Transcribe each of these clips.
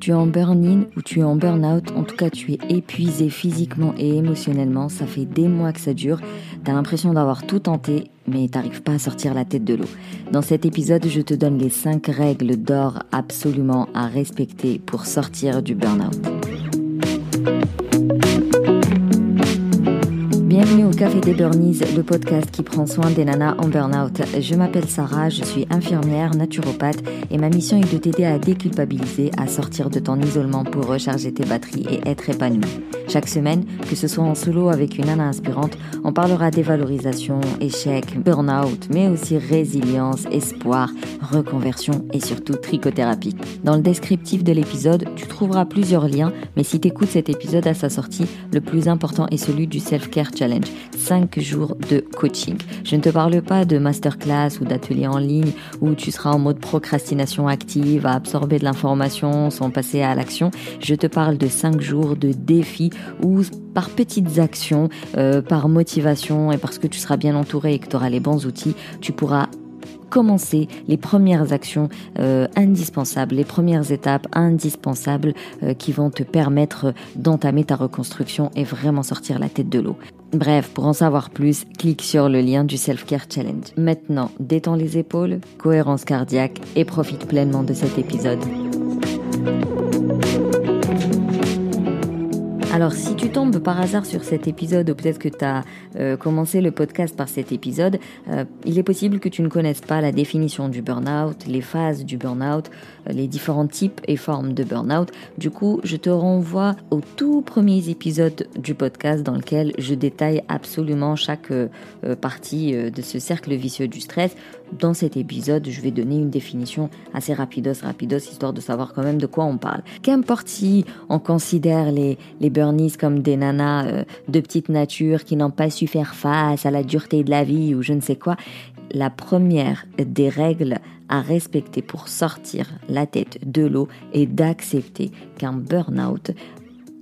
Tu es en burn-in ou tu es en burn-out, en tout cas tu es épuisé physiquement et émotionnellement, ça fait des mois que ça dure, t'as l'impression d'avoir tout tenté, mais t'arrives pas à sortir la tête de l'eau. Dans cet épisode, je te donne les 5 règles d'or absolument à respecter pour sortir du burn-out. Bienvenue au Café des Burnies, le podcast qui prend soin des nanas en burn-out. Je m'appelle Sarah, je suis infirmière, naturopathe et ma mission est de t'aider à déculpabiliser, à sortir de ton isolement pour recharger tes batteries et être épanouie. Chaque semaine, que ce soit en solo avec une nana inspirante, on parlera dévalorisation, échec, burn-out, mais aussi résilience, espoir, reconversion et surtout trichothérapie. Dans le descriptif de l'épisode, tu trouveras plusieurs liens, mais si t'écoutes cet épisode à sa sortie, le plus important est celui du Self-Care Challenge 5 jours de coaching. Je ne te parle pas de masterclass ou d'atelier en ligne où tu seras en mode procrastination active, à absorber de l'information sans passer à l'action. Je te parle de 5 jours de défis où par petites actions, euh, par motivation et parce que tu seras bien entouré et que tu auras les bons outils, tu pourras commencer les premières actions euh, indispensables, les premières étapes indispensables euh, qui vont te permettre d'entamer ta reconstruction et vraiment sortir la tête de l'eau. Bref, pour en savoir plus, clique sur le lien du Self Care Challenge. Maintenant, détends les épaules, cohérence cardiaque et profite pleinement de cet épisode. Alors si tu tombes par hasard sur cet épisode ou peut-être que tu as euh, commencé le podcast par cet épisode, euh, il est possible que tu ne connaisses pas la définition du burn-out, les phases du burn-out, euh, les différents types et formes de burn-out. Du coup, je te renvoie aux tout premiers épisodes du podcast dans lequel je détaille absolument chaque partie de ce cercle vicieux du stress. Dans cet épisode, je vais donner une définition assez rapidos, rapidos, histoire de savoir quand même de quoi on parle. Qu'importe si on considère les, les burnies comme des nanas euh, de petite nature qui n'ont pas su faire face à la dureté de la vie ou je ne sais quoi, la première des règles à respecter pour sortir la tête de l'eau est d'accepter qu'un burn-out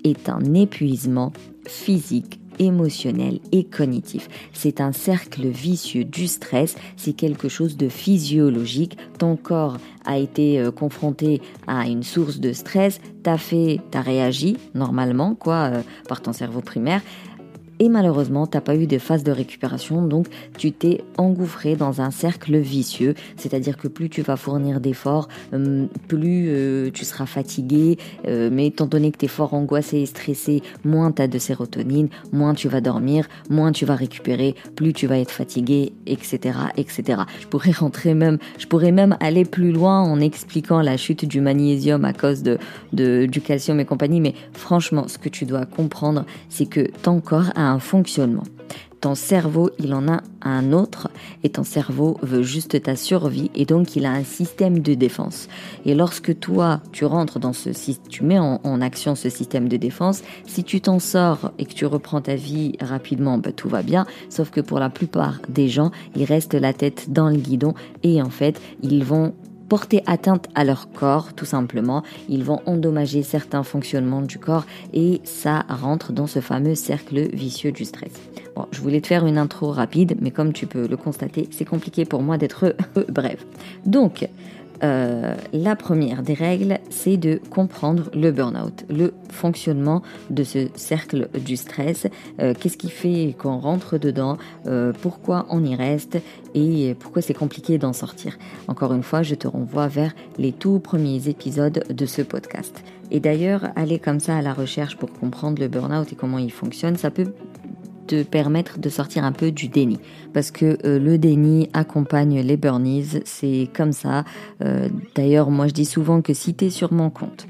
est un épuisement physique émotionnel et cognitif. C'est un cercle vicieux du stress, c'est quelque chose de physiologique. Ton corps a été euh, confronté à une source de stress, t'as fait, t'as réagi normalement, quoi, euh, par ton cerveau primaire et malheureusement t'as pas eu de phase de récupération donc tu t'es engouffré dans un cercle vicieux. C'est-à-dire que plus tu vas fournir d'efforts hum, plus euh, tu seras fatigué. Euh, mais étant donné que tu es fort angoissé et stressé moins tu as de sérotonine moins tu vas dormir moins tu vas récupérer plus tu vas être fatigué etc etc je pourrais rentrer même je pourrais même aller plus loin en expliquant la chute du magnésium à cause de, de du calcium et compagnie. Mais franchement ce que tu dois comprendre c'est que ton corps a un fonctionnement. Ton cerveau, il en a un autre et ton cerveau veut juste ta survie et donc il a un système de défense. Et lorsque toi, tu rentres dans ce tu mets en, action ce système de défense, si tu t'en sors et que tu reprends ta vie rapidement, bah, tout va bien. Sauf que pour la plupart des gens, ils restent la tête dans le guidon et en fait, ils vont porter atteinte à leur corps, tout simplement. Ils vont endommager certains fonctionnements du corps et ça rentre dans ce fameux cercle vicieux du stress. Bon, je voulais te faire une intro rapide, mais comme tu peux le constater, c'est compliqué pour moi d'être bref. Donc, euh, la première des règles, c'est de comprendre le burn-out, le fonctionnement de ce cercle du stress, euh, qu'est-ce qui fait qu'on rentre dedans, euh, pourquoi on y reste? Et pourquoi c'est compliqué d'en sortir? Encore une fois, je te renvoie vers les tout premiers épisodes de ce podcast. Et d'ailleurs, aller comme ça à la recherche pour comprendre le burn-out et comment il fonctionne, ça peut te permettre de sortir un peu du déni. Parce que euh, le déni accompagne les burnies, c'est comme ça. Euh, d'ailleurs, moi je dis souvent que si tu es sur mon compte,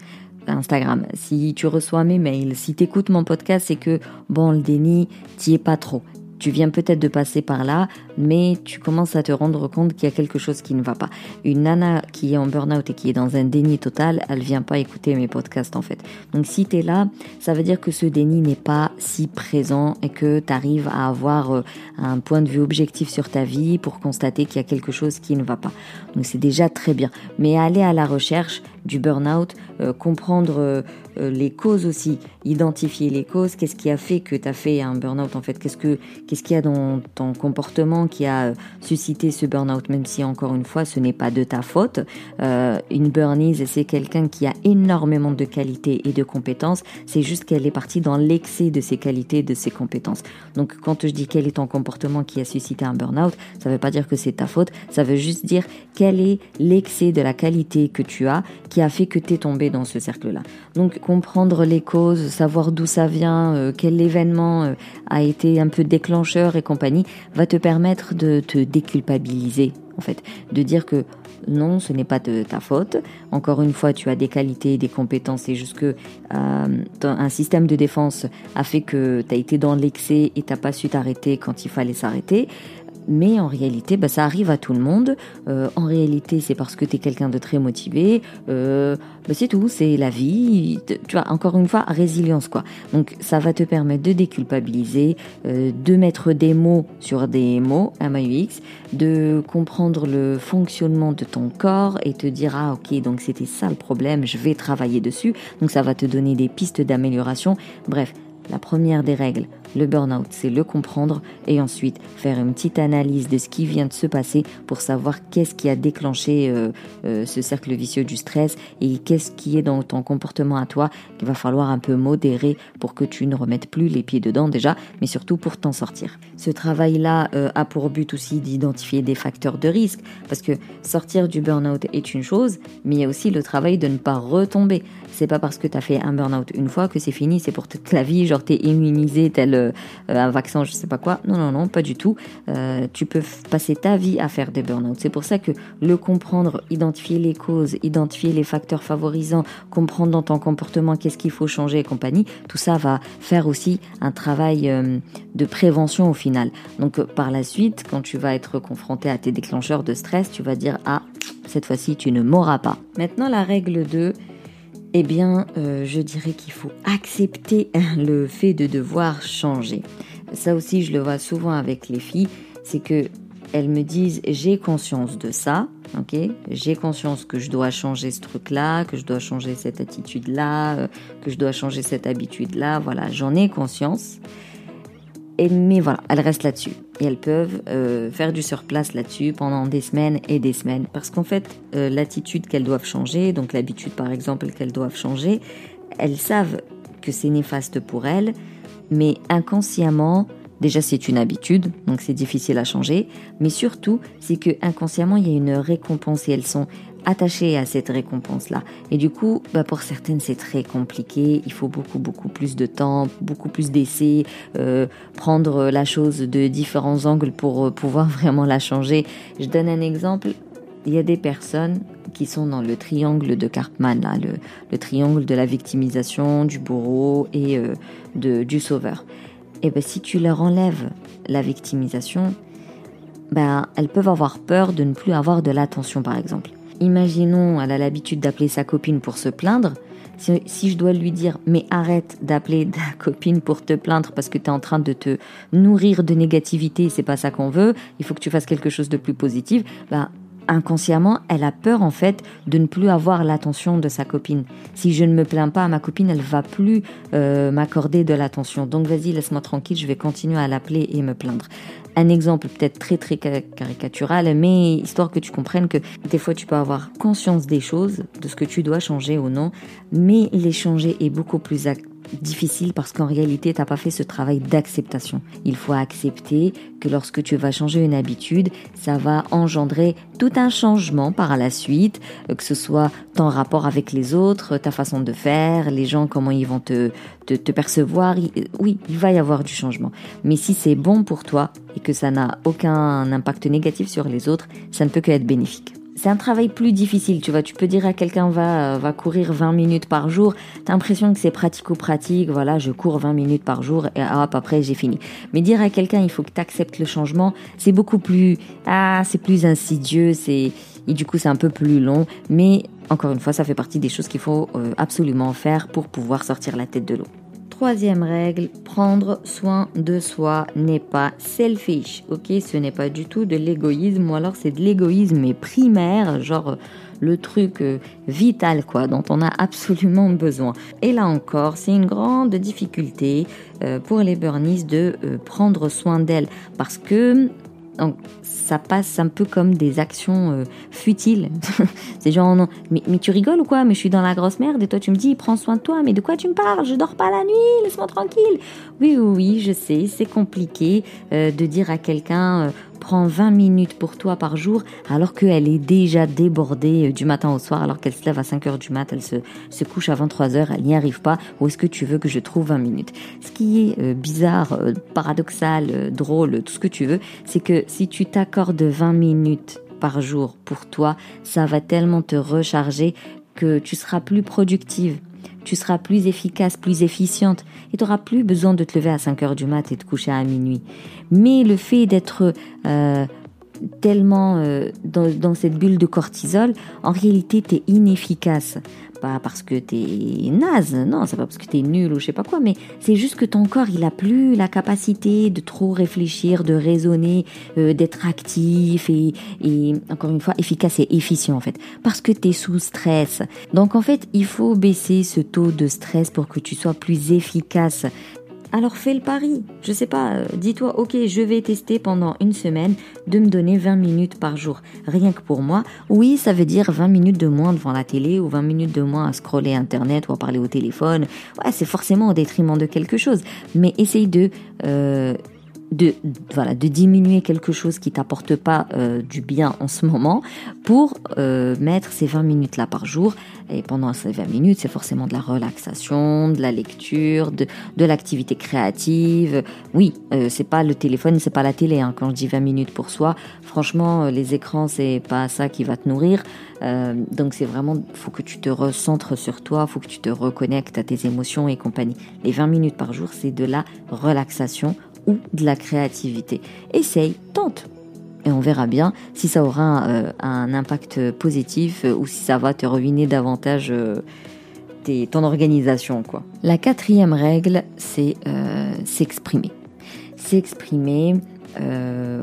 Instagram, si tu reçois mes mails, si tu écoutes mon podcast, c'est que bon, le déni, t'y es pas trop. Tu viens peut-être de passer par là, mais tu commences à te rendre compte qu'il y a quelque chose qui ne va pas. Une nana qui est en burn-out et qui est dans un déni total, elle vient pas écouter mes podcasts en fait. Donc si tu es là, ça veut dire que ce déni n'est pas si présent et que tu arrives à avoir euh, un point de vue objectif sur ta vie pour constater qu'il y a quelque chose qui ne va pas. Donc c'est déjà très bien. Mais aller à la recherche, du burn-out, euh, comprendre euh, les causes aussi, identifier les causes, qu'est-ce qui a fait que tu as fait un burn-out en fait, qu'est-ce que qu'est-ce qu'il y a dans ton comportement qui a suscité ce burn-out, même si encore une fois ce n'est pas de ta faute. une burnies, c'est quelqu'un qui a énormément de qualités et de compétences, c'est juste qu'elle est partie dans l'excès de ses qualités et de ses compétences. Donc quand je dis quel est ton comportement qui a suscité un burn-out, ça ne veut pas dire que c'est ta faute, ça veut juste dire quel est l'excès de la qualité que tu as qui a fait que tu es tombé dans ce cercle-là. Donc comprendre les causes, savoir d'où ça vient, euh, quel événement euh, a été un peu déclencheur et compagnie, va te permettre de te déculpabiliser en fait, de dire que non, ce n'est pas de ta faute. Encore une fois, tu as des qualités, des compétences et jusque euh, un système de défense a fait que tu as été dans l'excès et t'as pas su t'arrêter quand il fallait s'arrêter mais en réalité, bah, ça arrive à tout le monde. Euh, en réalité, c'est parce que tu es quelqu'un de très motivé. Euh, bah, c'est tout, c'est la vie. Tu vois, encore une fois, résilience quoi. Donc ça va te permettre de déculpabiliser, euh, de mettre des mots sur des mots, MAUX, de comprendre le fonctionnement de ton corps et te dire ah ok donc c'était ça le problème, je vais travailler dessus. Donc ça va te donner des pistes d'amélioration. Bref, la première des règles, le burn-out, c'est le comprendre et ensuite faire une petite analyse de ce qui vient de se passer pour savoir qu'est-ce qui a déclenché euh, euh, ce cercle vicieux du stress et qu'est-ce qui est dans ton comportement à toi qu'il va falloir un peu modérer pour que tu ne remettes plus les pieds dedans déjà, mais surtout pour t'en sortir. Ce travail-là euh, a pour but aussi d'identifier des facteurs de risque parce que sortir du burn-out est une chose, mais il y a aussi le travail de ne pas retomber. C'est pas parce que tu as fait un burn-out une fois que c'est fini, c'est pour toute la vie, genre t'es immunisé tel euh, un vaccin, je sais pas quoi. Non, non, non, pas du tout. Euh, tu peux passer ta vie à faire des burn-out. C'est pour ça que le comprendre, identifier les causes, identifier les facteurs favorisants, comprendre dans ton comportement qu'est-ce qu'il faut changer et compagnie, tout ça va faire aussi un travail euh, de prévention au final. Donc par la suite, quand tu vas être confronté à tes déclencheurs de stress, tu vas dire ah cette fois-ci tu ne mourras pas. Maintenant la règle 2 eh bien, euh, je dirais qu'il faut accepter le fait de devoir changer. Ça aussi, je le vois souvent avec les filles, c'est que elles me disent j'ai conscience de ça, ok, j'ai conscience que je dois changer ce truc-là, que je dois changer cette attitude-là, euh, que je dois changer cette habitude-là, voilà, j'en ai conscience. Mais voilà, elles restent là-dessus. Et elles peuvent euh, faire du surplace là-dessus pendant des semaines et des semaines. Parce qu'en fait, euh, l'attitude qu'elles doivent changer, donc l'habitude par exemple qu'elles doivent changer, elles savent que c'est néfaste pour elles, mais inconsciemment, déjà c'est une habitude, donc c'est difficile à changer, mais surtout c'est que inconsciemment il y a une récompense et elles sont attachées à cette récompense-là. Et du coup, bah pour certaines, c'est très compliqué. Il faut beaucoup, beaucoup plus de temps, beaucoup plus d'essais, euh, prendre la chose de différents angles pour euh, pouvoir vraiment la changer. Je donne un exemple. Il y a des personnes qui sont dans le triangle de Cartman, là, le, le triangle de la victimisation, du bourreau et euh, de, du sauveur. Et ben, si tu leur enlèves la victimisation, ben, elles peuvent avoir peur de ne plus avoir de l'attention, par exemple. Imaginons, elle a l'habitude d'appeler sa copine pour se plaindre. Si, je dois lui dire, mais arrête d'appeler ta copine pour te plaindre parce que tu es en train de te nourrir de négativité, c'est pas ça qu'on veut, il faut que tu fasses quelque chose de plus positif, ben, inconsciemment, elle a peur en fait de ne plus avoir l'attention de sa copine. Si je ne me plains pas à ma copine, elle va plus euh, m'accorder de l'attention. Donc vas-y, laisse-moi tranquille, je vais continuer à l'appeler et me plaindre. Un exemple peut-être très très caricatural, mais histoire que tu comprennes que des fois tu peux avoir conscience des choses, de ce que tu dois changer ou non, mais les changer est beaucoup plus difficile parce qu'en réalité, tu n'as pas fait ce travail d'acceptation. Il faut accepter que lorsque tu vas changer une habitude, ça va engendrer tout un changement par la suite, euh, que ce soit ton rapport avec les autres, ta façon de faire, les gens, comment ils vont te, te, te percevoir. Oui, il va y avoir du changement. Mais si c'est bon pour toi et que ça n'a aucun impact négatif sur les autres, ça ne peut que être bénéfique c'est un travail plus difficile, tu vois. Tu peux dire à quelqu'un va euh, va courir 20 minutes par jour, t'as l'impression que c'est pratico-pratique, voilà, je cours 20 minutes par jour et hop après j'ai fini. Mais dire à quelqu'un il faut que tu acceptes le changement, c'est beaucoup plus ah, c'est plus insidieux, c'est et du coup c'est un peu plus long, mais encore une fois, ça fait partie des choses qu'il faut euh, absolument faire pour pouvoir sortir la tête de l'eau. Troisième règle, prendre soin de soi n'est pas selfish, ok? Ce n'est pas du tout de l'égoïsme, ou alors c'est de l'égoïsme primaire, genre le truc euh, vital quoi dont on a absolument besoin. Et là encore, c'est une grande difficulté euh, pour les burnies de euh, prendre soin d'elles parce que donc, ça passe un peu comme des actions euh, futiles. c'est genre, mais, tu rigoles ou quoi? Mais je suis dans la grosse merde et toi tu me dis, prends soin de toi. Mais de quoi tu me parles? Je dors pas la nuit, laisse-moi tranquille. Oui, oui, oui, je sais, c'est compliqué euh, de dire à quelqu'un, euh, prends 20 minutes pour toi par jour, alors qu'elle est déjà débordée du matin au soir, alors qu'elle se lève à 5 heures du mat, elle se, se couche à 23 heures, elle n'y arrive pas. Ou est-ce que tu veux que je trouve 20 minutes? Ce qui est bizarre, paradoxal, drôle, tout ce que tu veux, c'est que si tu t'accordes 20 minutes par jour pour toi, ça va tellement te recharger que tu seras plus productive, tu seras plus efficace, plus efficiente et tu n'auras plus besoin de te lever à 5 heures du mat et de coucher à minuit. Mais le fait d'être euh, tellement euh, dans, dans, cette bulle de cortisol, en réalité, tu es inefficace pas parce que t'es naze, non, c'est pas parce que t'es nul ou je sais pas quoi, mais c'est juste que ton corps, il a plus la capacité de trop réfléchir, de raisonner, euh, d'être actif et, et, encore une fois, efficace et efficient en fait, parce que t'es sous stress. Donc en fait, il faut baisser ce taux de stress pour que tu sois plus efficace alors fais le pari. Je sais pas, euh, dis-toi, ok, je vais tester pendant une semaine de me donner 20 minutes par jour. Rien que pour moi. Oui, ça veut dire 20 minutes de moins devant la télé ou 20 minutes de moins à scroller Internet ou à parler au téléphone. Ouais, c'est forcément au détriment de quelque chose. Mais essaye de... Euh, de voilà de diminuer quelque chose qui t'apporte pas euh, du bien en ce moment pour euh, mettre ces 20 minutes là par jour. Et pendant ces 20 minutes c'est forcément de la relaxation de la lecture de, de l'activité créative. Oui euh, c'est pas le téléphone c'est pas la télé hein. quand je dis 20 minutes pour soi franchement euh, les écrans c'est pas ça qui va te nourrir. Euh, donc c'est vraiment faut que tu te recentres sur toi faut que tu te reconnectes à tes émotions et compagnie. Les 20 minutes par jour c'est de la relaxation ou de la créativité. Essaye, tente. Et on verra bien si ça aura euh, un impact positif euh, ou si ça va te ruiner davantage euh, ton organisation. Quoi. La quatrième règle, c'est s'exprimer. S'exprimer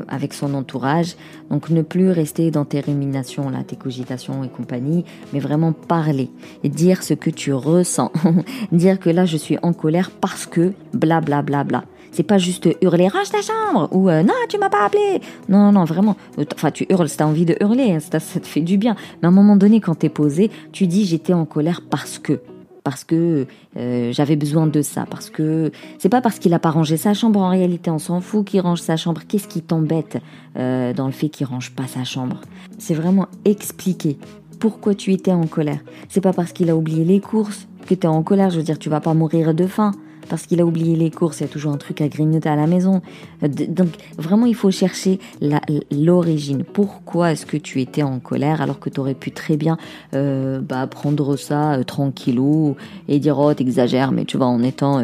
avec son entourage. Donc ne plus rester dans tes ruminations, là, tes cogitations et compagnie, mais vraiment parler et dire ce que tu ressens. dire que là je suis en colère parce que bla bla bla bla. C'est pas juste hurler range ta chambre ou euh, non tu m'as pas appelé. Non non vraiment. Enfin tu hurles si t'as envie de hurler, hein, ça, te fait du bien. Mais à un moment donné quand t'es posé, tu dis j'étais en colère parce que parce que euh, j'avais besoin de ça, parce que c'est pas parce qu'il a pas rangé sa chambre en réalité, on s'en fout qu'il range sa chambre. Qu'est-ce qui t'embête euh, dans le fait qu'il range pas sa chambre? C'est vraiment expliquer pourquoi tu étais en colère. C'est pas parce qu'il a oublié les courses que tu en colère. Je veux dire, tu vas pas mourir de faim parce qu'il a oublié les courses, il y a toujours un truc à grignoter à la maison. Euh, donc vraiment, il faut chercher l'origine. Pourquoi est-ce que tu étais en colère alors que tu aurais pu très bien euh, bah, prendre ça euh, tranquillou et dire oh t'exagères, mais tu vois en étant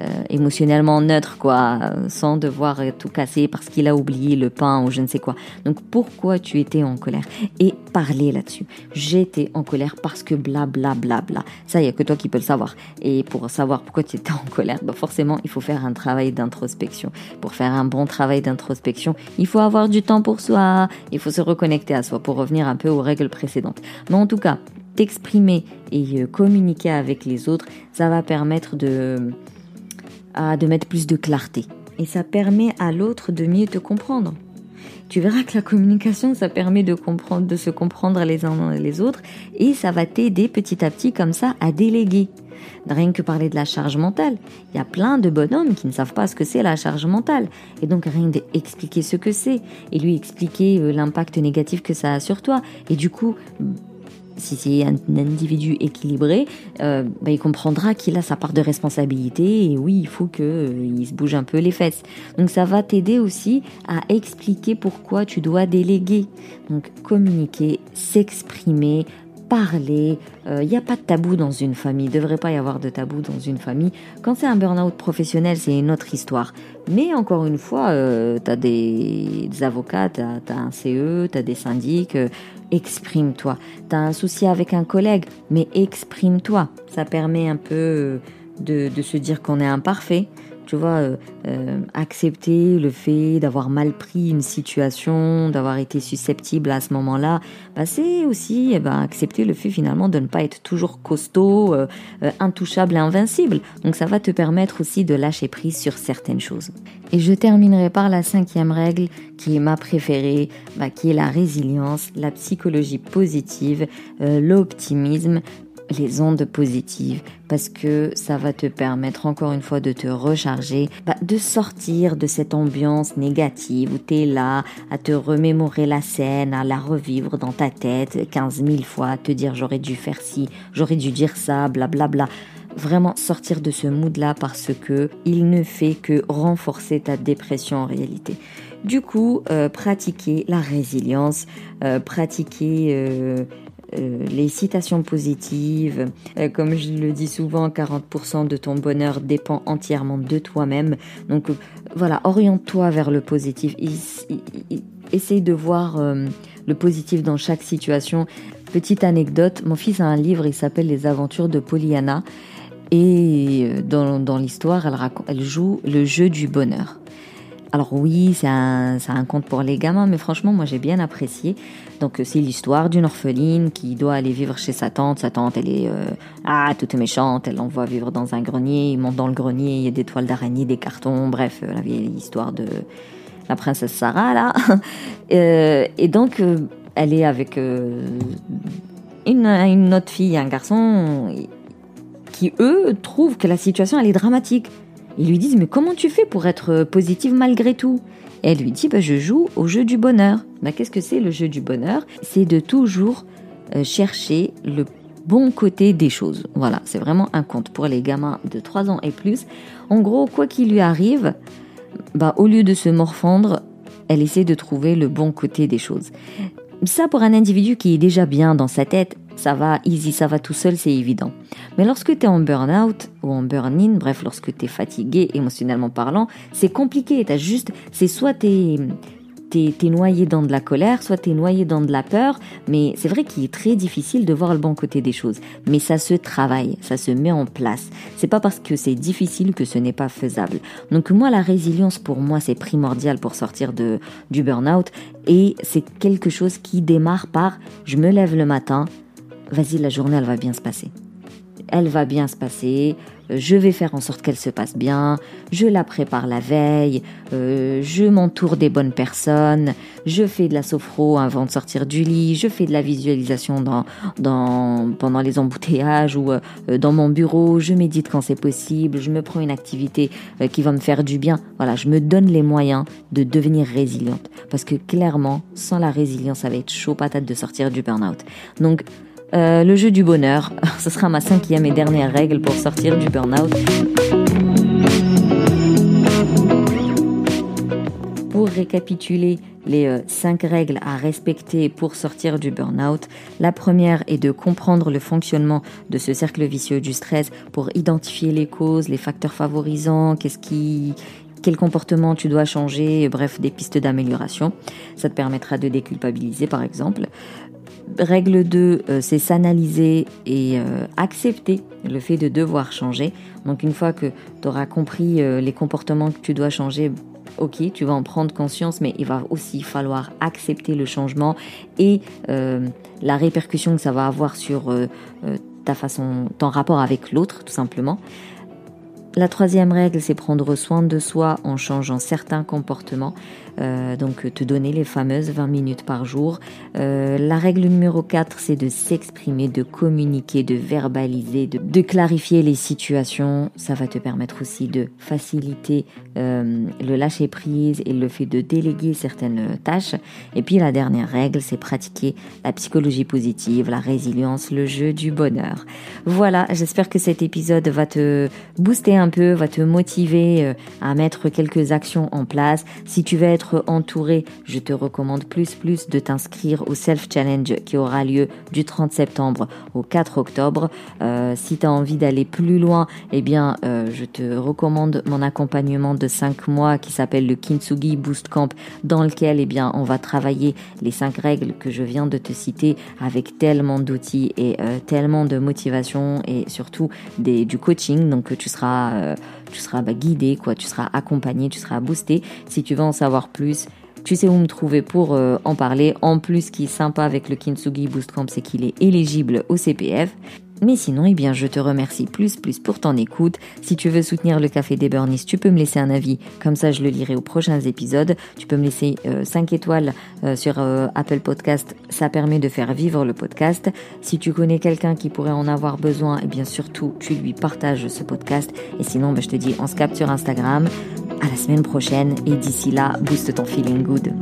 euh, euh, émotionnellement neutre, quoi, sans devoir tout casser parce qu'il a oublié le pain ou je ne sais quoi. Donc pourquoi tu étais en colère? Et parler là-dessus. J'étais en colère parce que bla bla bla bla. Ça, il y a que toi qui peux le savoir. Et pour savoir pourquoi tu étais en colère, bah forcément, il faut faire un travail d'introspection. Pour faire un bon travail d'introspection, il faut avoir du temps pour soi. Il faut se reconnecter à soi pour revenir un peu aux règles précédentes. Mais en tout cas, t'exprimer et euh, communiquer avec les autres, ça va permettre de de mettre plus de clarté. Et ça permet à l'autre de mieux te comprendre. Tu verras que la communication, ça permet de comprendre, de se comprendre les uns les autres, et ça va t'aider petit à petit comme ça à déléguer. Rien que parler de la charge mentale. Il y a plein de bonhommes qui ne savent pas ce que c'est la charge mentale. Et donc rien d'expliquer ce que c'est et lui expliquer euh, l'impact négatif que ça a sur toi. Et du coup, si c'est un, individu équilibré, euh, bah, il comprendra qu'il a sa part de responsabilité et oui, il faut qu'il euh, se bouge un peu les fesses. Donc ça va t'aider aussi à expliquer pourquoi tu dois déléguer. Donc communiquer, s'exprimer, parler. Il euh, n'y a pas de tabou dans une famille. Il ne devrait pas y avoir de tabou dans une famille. Quand c'est un burn-out professionnel, c'est une autre histoire. Mais encore une fois, euh, tu as des, avocats, tu as, un CE, tu as des syndics. Euh, exprime-toi. Tu as un souci avec un collègue, mais exprime-toi. Ça permet un peu de se dire qu'on est imparfait tu vois, euh, euh, accepter le fait d'avoir mal pris une situation, d'avoir été susceptible à ce moment-là, bah, c'est aussi eh ben, accepter le fait finalement de ne pas être toujours costaud, euh, intouchable et invincible. Donc ça va te permettre aussi de lâcher prise sur certaines choses. Et je terminerai par la cinquième règle qui est ma préférée, bah, qui est la résilience, la psychologie positive, l'optimisme, les ondes positives parce que ça va te permettre encore une fois de te recharger, bah, de sortir de cette ambiance négative où tu es là à te remémorer la scène, à la revivre dans ta tête 15 000 fois, te dire j'aurais dû faire ci, j'aurais dû dire ça, blablabla. Bla, bla. Vraiment sortir de ce mood-là parce que il ne fait que renforcer ta dépression en réalité. Du coup, euh, pratiquer la résilience, euh, pratiquer euh, euh, les citations positives. Euh, comme je le dis souvent, 40% de ton bonheur dépend entièrement de toi-même. Donc euh, voilà, oriente-toi vers le positif. Essaye de voir le positif dans chaque situation. Petite anecdote, mon fils a un livre, il s'appelle Les aventures de Pollyanna. Et dans, l'histoire, elle joue le jeu du bonheur. Alors oui, c'est un, un, conte pour les gamins, mais franchement, moi j'ai bien apprécié. Donc c'est l'histoire d'une orpheline qui doit aller vivre chez sa tante. Sa tante, elle est euh, ah toute méchante, elle l'envoie vivre dans un grenier. Il monte dans le grenier, il y a des toiles d'araignée, des cartons, bref, euh, la vieille histoire de la princesse Sarah là. euh, et donc euh, elle est avec une, une autre fille, un garçon, qui eux trouvent que la situation elle est dramatique. Ils lui disent mais comment tu fais pour être positive malgré tout? Elle lui dit bah, je joue au jeu du bonheur. Bah, Qu'est-ce que c'est le jeu du bonheur? C'est de toujours euh, chercher le bon côté des choses. Voilà, c'est vraiment un conte pour les gamins de 3 ans et plus. En gros, quoi qu'il lui arrive, bah, au lieu de se morfondre, elle essaie de trouver le bon côté des choses. Ça, pour un individu qui est déjà bien dans sa tête, ça va easy, ça va tout seul, c'est évident. Mais lorsque tu es en burn-out ou en burn-in, bref, lorsque tu es fatigué émotionnellement parlant, c'est compliqué. T'as juste, c'est soit t'es es noyé dans de la colère, soit t'es noyé dans de la peur, mais c'est vrai qu'il est très difficile de voir le bon côté des choses. Mais ça se travaille, ça se met en place. C'est pas parce que c'est difficile que ce n'est pas faisable. Donc moi, la résilience pour moi, c'est primordial pour sortir de, du burn-out et c'est quelque chose qui démarre par je me lève le matin, vas-y, la journée, elle va bien se passer. Elle va bien se passer, je vais faire en sorte qu'elle se passe bien, je la prépare la veille, euh, je m'entoure des bonnes personnes, je fais de la sophro avant de sortir du lit, je fais de la visualisation dans, dans, pendant les embouteillages ou euh, dans mon bureau, je médite quand c'est possible, je me prends une activité euh, qui va me faire du bien. Voilà, je me donne les moyens de devenir résiliente. Parce que clairement, sans la résilience, ça va être chaud patate de sortir du burn-out. Donc, euh, le jeu du bonheur, ce sera ma cinquième et dernière règle pour sortir du burn-out. Pour récapituler les euh, cinq règles à respecter pour sortir du burn-out, la première est de comprendre le fonctionnement de ce cercle vicieux du stress pour identifier les causes, les facteurs favorisants, qu'est-ce qui quel comportement tu dois changer, bref, des pistes d'amélioration. Ça te permettra de déculpabiliser, par exemple. Règle 2, euh, c'est s'analyser et euh, accepter le fait de devoir changer. Donc une fois que tu auras compris euh, les comportements que tu dois changer, ok, tu vas en prendre conscience, mais il va aussi falloir accepter le changement et la répercussion que ça va avoir sur ta façon, ton rapport avec l'autre, tout simplement. La troisième règle, c'est prendre soin de soi en changeant certains comportements. Euh, donc te donner les fameuses 20 minutes par jour. Euh, la règle numéro 4, c'est de s'exprimer, de communiquer, de verbaliser, de, clarifier les situations. Ça va te permettre aussi de faciliter euh, le lâcher prise et le fait de déléguer certaines tâches. Et puis la dernière règle, c'est pratiquer la psychologie positive, la résilience, le jeu du bonheur. Voilà, j'espère que cet épisode va te booster un peu, va te motiver à mettre quelques actions en place. Si tu veux être entouré, je te recommande plus plus de t'inscrire au Self Challenge qui aura lieu du 30 septembre au 4 octobre. Euh, si tu as envie d'aller plus loin, eh bien, euh, je te recommande mon accompagnement de 5 mois qui s'appelle le Kintsugi Boost Camp dans lequel, eh bien, on va travailler les 5 règles que je viens de te citer avec tellement d'outils et euh, tellement de motivation et surtout du coaching. Donc, tu seras seras, tu seras bah, guidé, quoi, tu seras accompagné, tu seras boosté. Si tu veux en savoir plus, tu sais où me trouver pour en parler. En plus, ce qui est sympa avec le Kintsugi Boost Camp, c'est qu'il est éligible au CPF. Mais sinon, eh bien, je te remercie plus plus pour ton écoute. Si tu veux soutenir le Café des Burnies, tu peux me laisser un avis. Comme ça, je le lirai aux prochains épisodes. Tu peux me laisser 5 euh, étoiles euh, sur euh, Apple Podcast. Ça permet de faire vivre le podcast. Si tu connais quelqu'un qui pourrait en avoir besoin, eh bien, surtout, tu lui partages ce podcast. Et sinon, ben, je te dis, on se capte sur Instagram. À la semaine prochaine. Et d'ici là, booste ton feeling good.